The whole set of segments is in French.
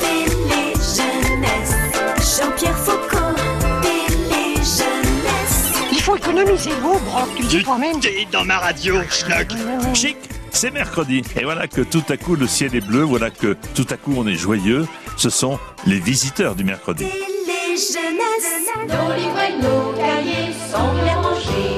Télé Jeunesse, Jean-Pierre Foucault. Télé Jeunesse. Il faut économiser l'eau, Brock, tu le dis toi-même. T'es dans ma radio, schnock. Chic, c'est mercredi. Et voilà que tout à coup le ciel est bleu, voilà que tout à coup on est joyeux. Ce sont les visiteurs du mercredi. Télé Jeunesse. Nos livres et nos cahiers sont bien rangés.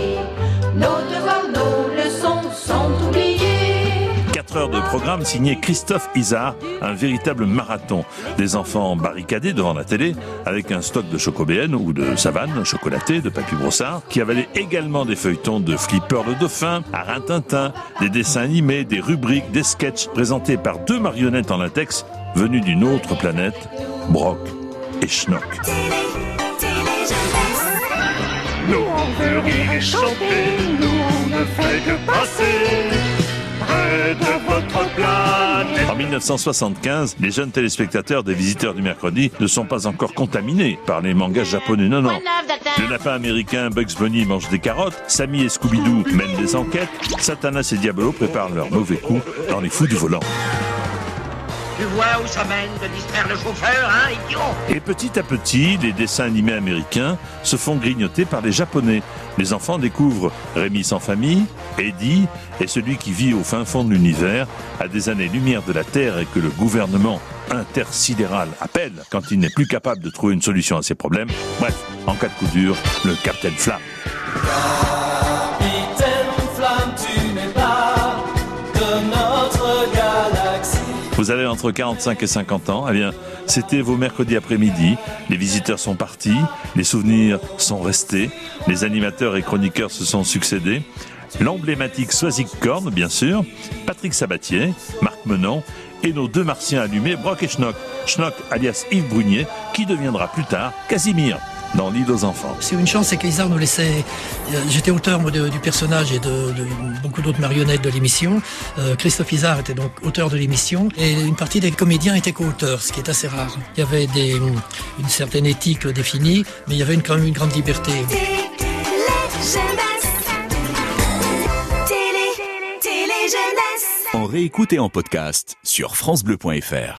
4 heures de programme signé Christophe Isard, un véritable marathon. Des enfants barricadés devant la télé avec un stock de chocobéennes ou de savane chocolatée, de papy brossard, qui avalaient également des feuilletons de Flipper le dauphin, à Rintintin, des dessins animés, des rubriques, des sketchs présentés par deux marionnettes en latex venues d'une autre planète, Brock et Schnock. 1975, les jeunes téléspectateurs des visiteurs du mercredi ne sont pas encore contaminés par les mangas japonais. Non, non. Le lapin américain Bugs Bunny mange des carottes, Sammy et Scooby-Doo mènent des enquêtes, Satanas et Diabolo préparent leur mauvais coup dans les fous du volant. Tu vois où ça mène de distraire le chauffeur, hein, idiot? Et petit à petit, les dessins animés américains se font grignoter par les japonais. Les enfants découvrent Rémi sans famille, Eddie et celui qui vit au fin fond de l'univers, à des années-lumière de la Terre et que le gouvernement intersidéral appelle quand il n'est plus capable de trouver une solution à ses problèmes. Bref, en cas de coup dur, le Capitaine Flamme. Capitaine Flamme, tu n'es pas de notre galaxie. Vous avez entre 45 et 50 ans, eh bien, c'était vos mercredis après-midi. Les visiteurs sont partis, les souvenirs sont restés, les animateurs et chroniqueurs se sont succédés. L'emblématique Swazik Korn, bien sûr, Patrick Sabatier, Marc Menon et nos deux martiens allumés, Brock et Schnock. Schnock alias Yves Brunier, qui deviendra plus tard Casimir dans l'île aux enfants. C'est une chance, c'est qu'Isard nous laissait. euh, J'étais auteur moi, de- du personnage et de, de beaucoup d'autres marionnettes de l'émission. Euh, Christophe Isard était donc auteur de l'émission et une partie des comédiens étaient co-auteurs, ce qui est assez rare. Il y avait des, une certaine éthique définie, mais il y avait une, quand même une grande liberté. En réécoute et en podcast sur FranceBleu.fr.